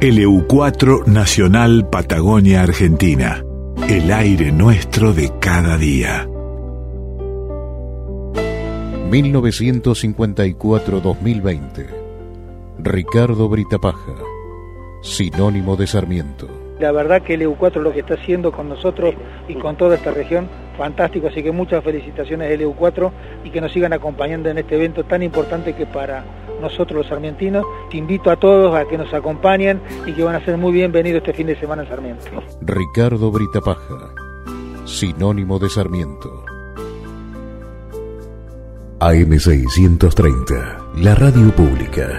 LU4 Nacional Patagonia Argentina. El aire nuestro de cada día. 1954-2020. Ricardo Britapaja. Sinónimo de Sarmiento. La verdad que el EU4 lo que está haciendo con nosotros y con toda esta región, fantástico, así que muchas felicitaciones al EU4 y que nos sigan acompañando en este evento tan importante que para nosotros los sarmientinos. Te invito a todos a que nos acompañen y que van a ser muy bienvenidos este fin de semana en Sarmiento. Ricardo Britapaja, sinónimo de Sarmiento. AM630, la radio pública.